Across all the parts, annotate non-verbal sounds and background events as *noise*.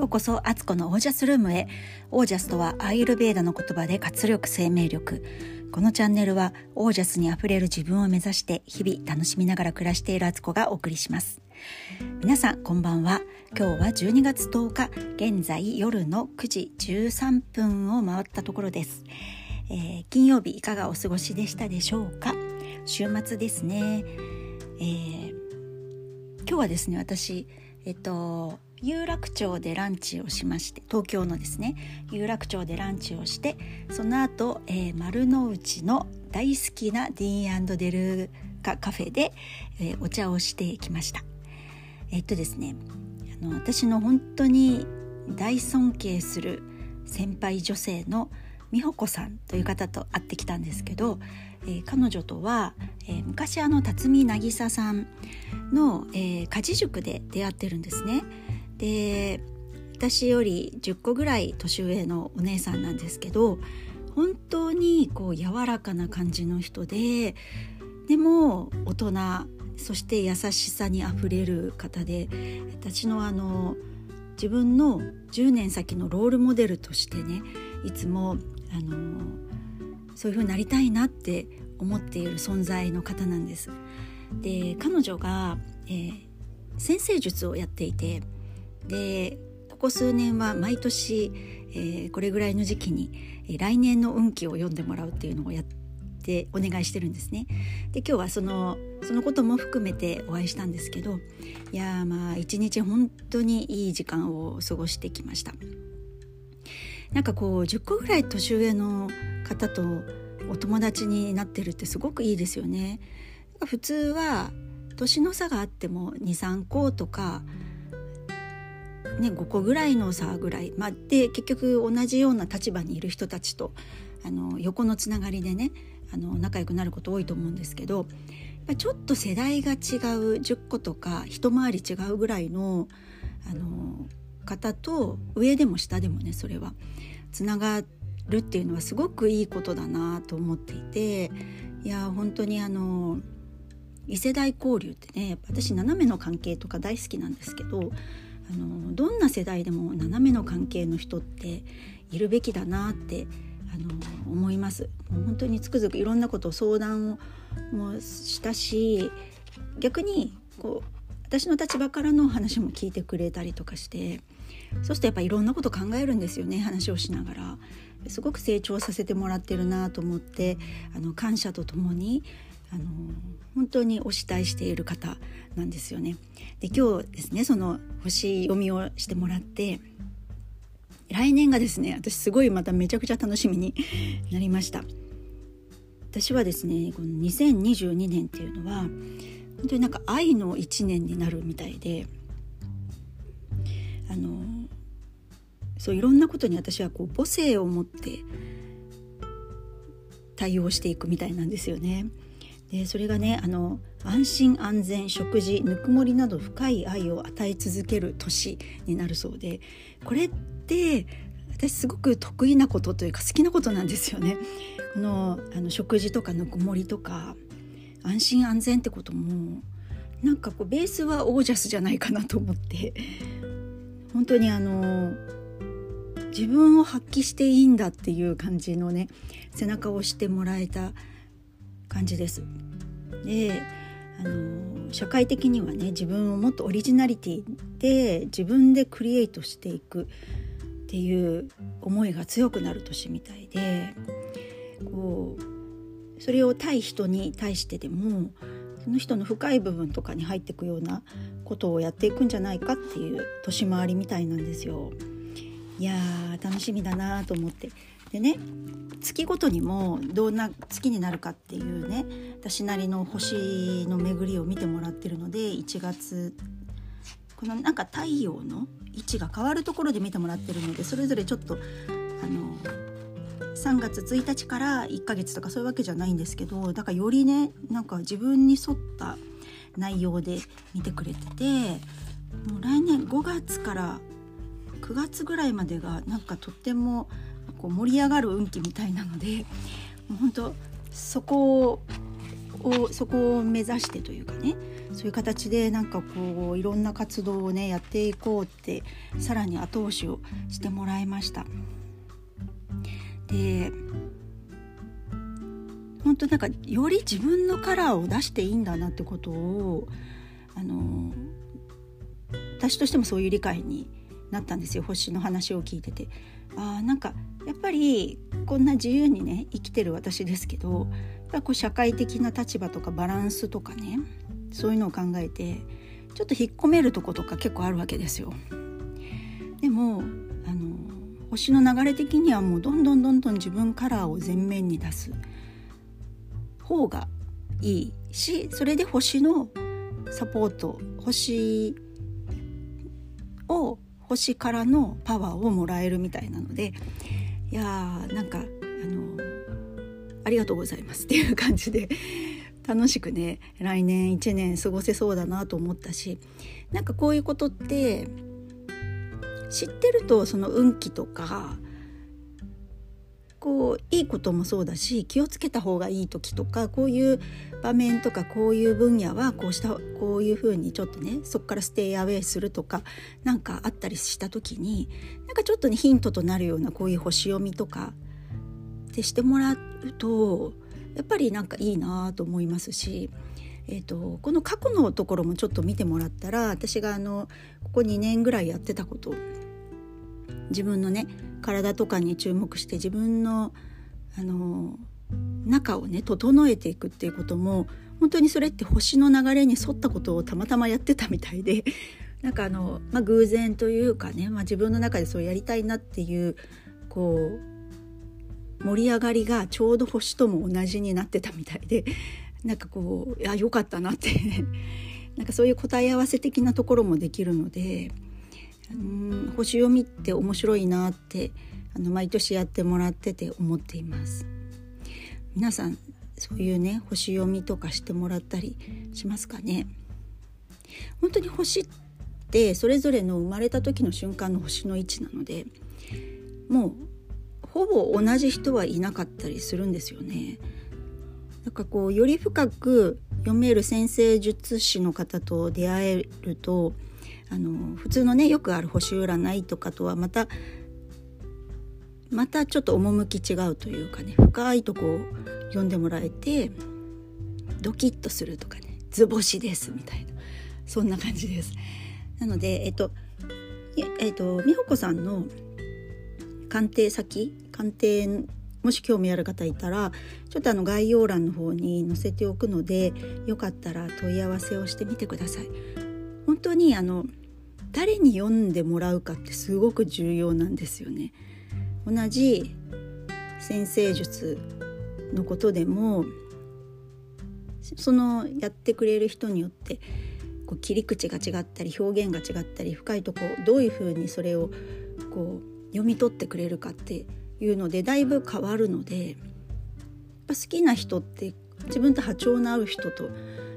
ようこそアツコのオージャスルームへ。オージャスとはアイルベーダの言葉で活力生命力。このチャンネルはオージャスにあふれる自分を目指して日々楽しみながら暮らしているアツコがお送りします。皆さんこんばんは。今日は12月10日現在夜の9時13分を回ったところです、えー、金曜日いかがお過ごしでしたでしょうか？週末ですね、えー、今日はですね私えっと有楽町でランチをしまして東京のですね有楽町でランチをしてその後、えー、丸の内の大好きなディーンデルカカフェで、えー、お茶をしてきましたえっとですねあの私の本当に大尊敬する先輩女性の美穂子さんという方と会ってきたんですけど、えー、彼女とは、えー、昔あの辰巳渚さんの、えー、家事塾で出会ってるんですね。で私より10個ぐらい年上のお姉さんなんですけど本当にこう柔らかな感じの人ででも大人そして優しさにあふれる方で私のあの自分の10年先のロールモデルとしてねいつもあのそういう風になりたいなって思っている存在の方なんです。で彼女が、えー、先生術をやっていてでここ数年は毎年、えー、これぐらいの時期に、えー、来年の運気を読んでもらうっていうのをやってお願いしてるんですね。で今日はそのそのことも含めてお会いしたんですけどいやまあ一日本当にいい時間を過ごしてきました。なんかこう10個ぐらい年上の方とお友達になってるってすごくいいですよね。普通は年の差があっても23個とかね、5個ぐらいの差ぐらい、まあ、で結局同じような立場にいる人たちとあの横のつながりでねあの仲良くなること多いと思うんですけどちょっと世代が違う10個とか一回り違うぐらいのあの方と上でも下でもねそれはつながるっていうのはすごくいいことだなと思っていていや本当にあの異世代交流ってね私斜めの関係とか大好きなんですけどあのどんな世代でも斜めの関係の人っているべきだなってあの思います。本当につくづくいろんなことを相談をもしたし逆にこう私の立場からの話も聞いてくれたりとかしてそうするとやっぱいろんなこと考えるんですよね話をしながら。すごく成長させてもらってるなと思ってあの感謝とともにあの本当にお慕いしている方なんですよね。で今日ですねその星読みをしてもらって来年がですね私すごいまためちゃくちゃ楽しみになりました。私はですねこの2022年っていうのは本当になんか愛の1年になるみたいであのそういろんなことに私はこう母性を持って対応していくみたいなんですよね。でそれがねあの安心安全食事ぬくもりなど深い愛を与え続ける年になるそうでこれって私すごく得意なことというか好きなことなんですよね。このあの食事とかぬくもりとか安心安全ってこともなんかこうベースはオージャスじゃないかなと思って本当にあの自分を発揮していいんだっていう感じのね背中を押してもらえた感じです。であの社会的にはね自分をもっとオリジナリティで自分でクリエイトしていくっていう思いが強くなる年みたいでこうそれを対人に対してでもその人の深い部分とかに入っていくようなことをやっていくんじゃないかっていう年回りみたいなんですよ。いやー楽しみだなと思ってでね月ごとにもどんな月になるかっていうね私なりの星の巡りを見てもらってるので1月このなんか太陽の位置が変わるところで見てもらってるのでそれぞれちょっとあの3月1日から1ヶ月とかそういうわけじゃないんですけどだからよりねなんか自分に沿った内容で見てくれててもう来年5月から9月ぐらいまでがなんかとってもこう盛り上がる運気みたいなのでもう本当そこをそこを目指してというかねそういう形でなんかこういろんな活動をねやっていこうってさらに後押しをしてもらいました。で本当なんかより自分のカラーを出していいんだなってことをあの私としてもそういう理解になったんですよ星の話を聞いてて。あなんかやっぱりこんな自由にね生きてる私ですけどやっぱこう社会的な立場とかバランスとかねそういうのを考えてちょっと引っ込めるとことか結構あるわけですよ。でもあの星の流れ的にはもうどんどんどんどん自分カラーを前面に出す方がいいしそれで星のサポート星を星からのパワーをもらえるみたいなのでいやーなんかあのありがとうございますっていう感じで楽しくね来年1年過ごせそうだなと思ったしなんかこういうことって知ってるとその運気とかこういいこともそうだし気をつけた方がいい時とかこういう場面とかこういう分野はこうしたこういうふうにちょっとねそこからステイアウェイするとか何かあったりした時になんかちょっとねヒントとなるようなこういう星読みとかってしてもらうとやっぱりなんかいいなと思いますし。えーと、この過去のところもちょっと見てもらったら私があのここ2年ぐらいやってたこと自分のね体とかに注目して自分のあの中をね整えていくっていうことも本当にそれって星の流れに沿ったことをたまたまやってたみたいで *laughs* なんかあの、まあ、偶然というかね、まあ、自分の中でそうやりたいなっていうこう盛り上がりがちょうど星とも同じになってたみたいで *laughs* なんかこういやよかったなって *laughs* なんかそういう答え合わせ的なところもできるので。うん星読みって面白いなってあの毎年やってもらってて思っています皆さんそういうね星読みとかしてもらったりしますかね本当に星ってそれぞれの生まれた時の瞬間の星の位置なのでもうほぼ同じ人はいなかったりするんですよね。なんかこうより深く読める先生術師の方と出会えるとあの普通のねよくある星占いとかとはまたまたちょっと趣違うというかね深いとこを読んでもらえてドキッとするとかね図星ですみたいなそんな感じです。なのでえっとえっと美穂子さんの鑑定先鑑定もし興味ある方いたらちょっとあの概要欄の方に載せておくのでよかったら問い合わせをしてみてください。本当にあの誰に読んでもらうかってすごく重要なんですよね。同じ先生術のことでもそのやってくれる人によってこう切り口が違ったり表現が違ったり深いとこどういうふうにそれをこう読み取ってくれるかっていうのでだいぶ変わるのでやっぱ好きな人って自分と波長の合う人と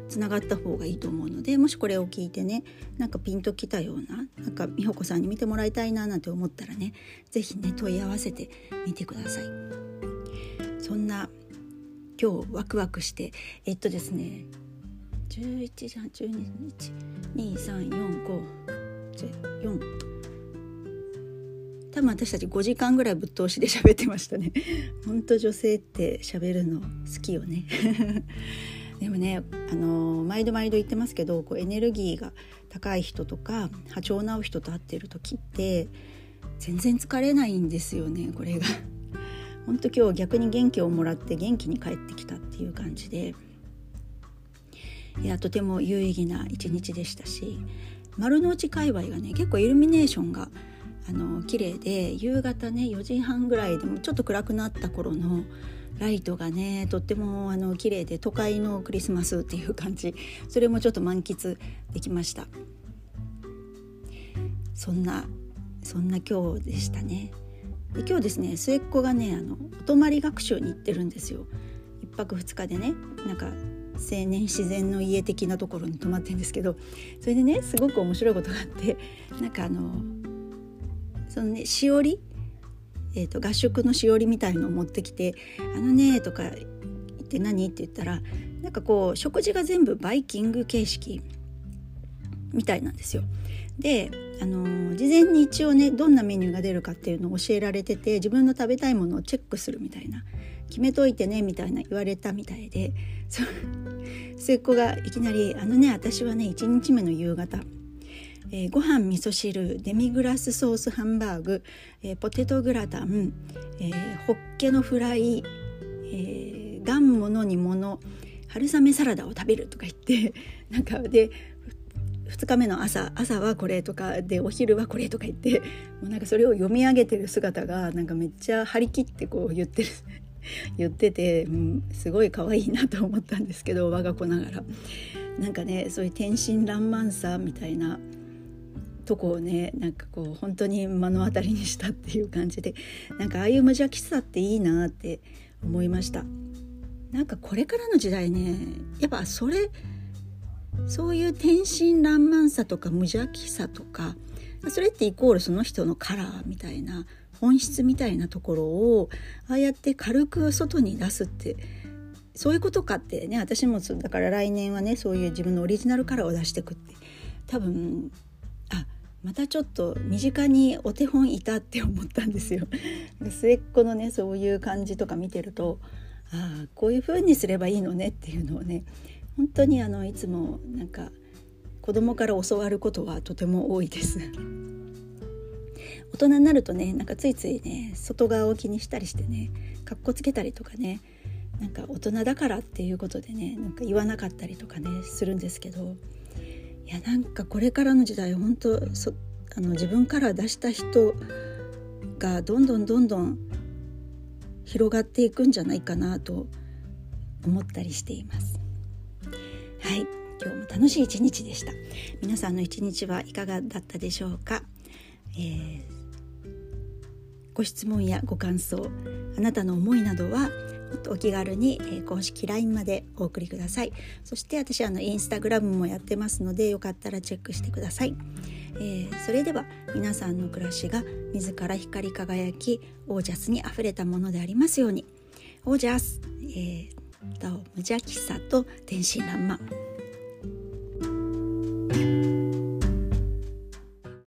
つながった方がいいと思うのでもしこれを聞いてねなんかピンときたようななんか美穂子さんに見てもらいたいななんて思ったらね是非ね問い合わせてみてください。そんな今日ワクワクしてえっとですね11時半12日234514多分私たち5時間ぐらいぶっ通しで喋ってましたね。ほんと女性って喋るの好きよね。でもねあの毎度毎度言ってますけどこうエネルギーが高い人とか波長の合う人と会ってる時って全然疲れないんですよねこれが。*laughs* 本当今日逆に元気をもらって元気に帰ってきたっていう感じでいやとても有意義な一日でしたし丸の内界隈がね結構イルミネーションがあの綺麗で夕方ね4時半ぐらいでもちょっと暗くなった頃のライトがねとってもあの綺麗で都会のクリスマスっていう感じ。それもちょっと満喫できました。そんなそんな今日でしたね。で今日ですね末っ子がねあのお泊まり学習に行ってるんですよ。1泊2日でねなんか青年自然の家的なところに泊まってるんですけど。それでねすごく面白いことがあってなんかあのそのねしおりえーと、合宿のしおりみたいのを持ってきて「あのね」とか言って「何?」って言ったらなんかこう食事が全部バイキング形式みたいなんですよ。であの事前に一応ねどんなメニューが出るかっていうのを教えられてて自分の食べたいものをチェックするみたいな決めといてねみたいな言われたみたいでそ *laughs* 末っ子がいきなり「あのね私はね1日目の夕方えー、ご飯味噌汁デミグラスソースハンバーグ、えー、ポテトグラタン、えー、ホッケのフライ、えー、ガンモの煮物春雨サラダを食べるとか言って *laughs* なんかで2日目の朝朝はこれとかでお昼はこれとか言ってもうなんかそれを読み上げてる姿がなんかめっちゃ張り切ってこう言ってる *laughs* 言ってて、うん、すごい可愛いなと思ったんですけど我が子ながら。なんかねそういう天真爛漫さみたいなとこをねなんかこう本当に目の当たりにしたっていう感じでなんかああいう無邪気さっていいなって思いました。なんかこれからの時代ねやっぱそれそういう天真爛漫さとか無邪気さとかそれってイコールその人のカラーみたいな本質みたいなところをああやって軽く外に出すってそういうことかってね私もだから来年はねそういう自分のオリジナルカラーを出してくって多分またちょっと身近にお手本いたって思ったんですよ。*laughs* 末っ子のねそういう感じとか見てるとああこういう風にすればいいのねっていうのをね本当にあのいつもなんか子供から教わることはとても多いです。大人になるとねなんかついついね外側を気にしたりしてねかっこつけたりとかねなんか大人だからっていうことでねなんか言わなかったりとかねするんですけどいやなんかこれからの時代本当そあの自分から出した人がどんどんどんどん広がっていくんじゃないかなと思ったりしています。はい。今日も楽しい一日でした。皆さんの一日はいかがだったでしょうか、えー、ご質問やご感想あなたの思いなどはお気軽に、え公式 LINE までお送りください。そして私あのインスタグラムもやってますのでよかったらチェックしてください、えー、それでは皆さんの暮らしが自ら光り輝きオージャスにあふれたものでありますように。オージャス、えー、と無邪気さと天真爛漫。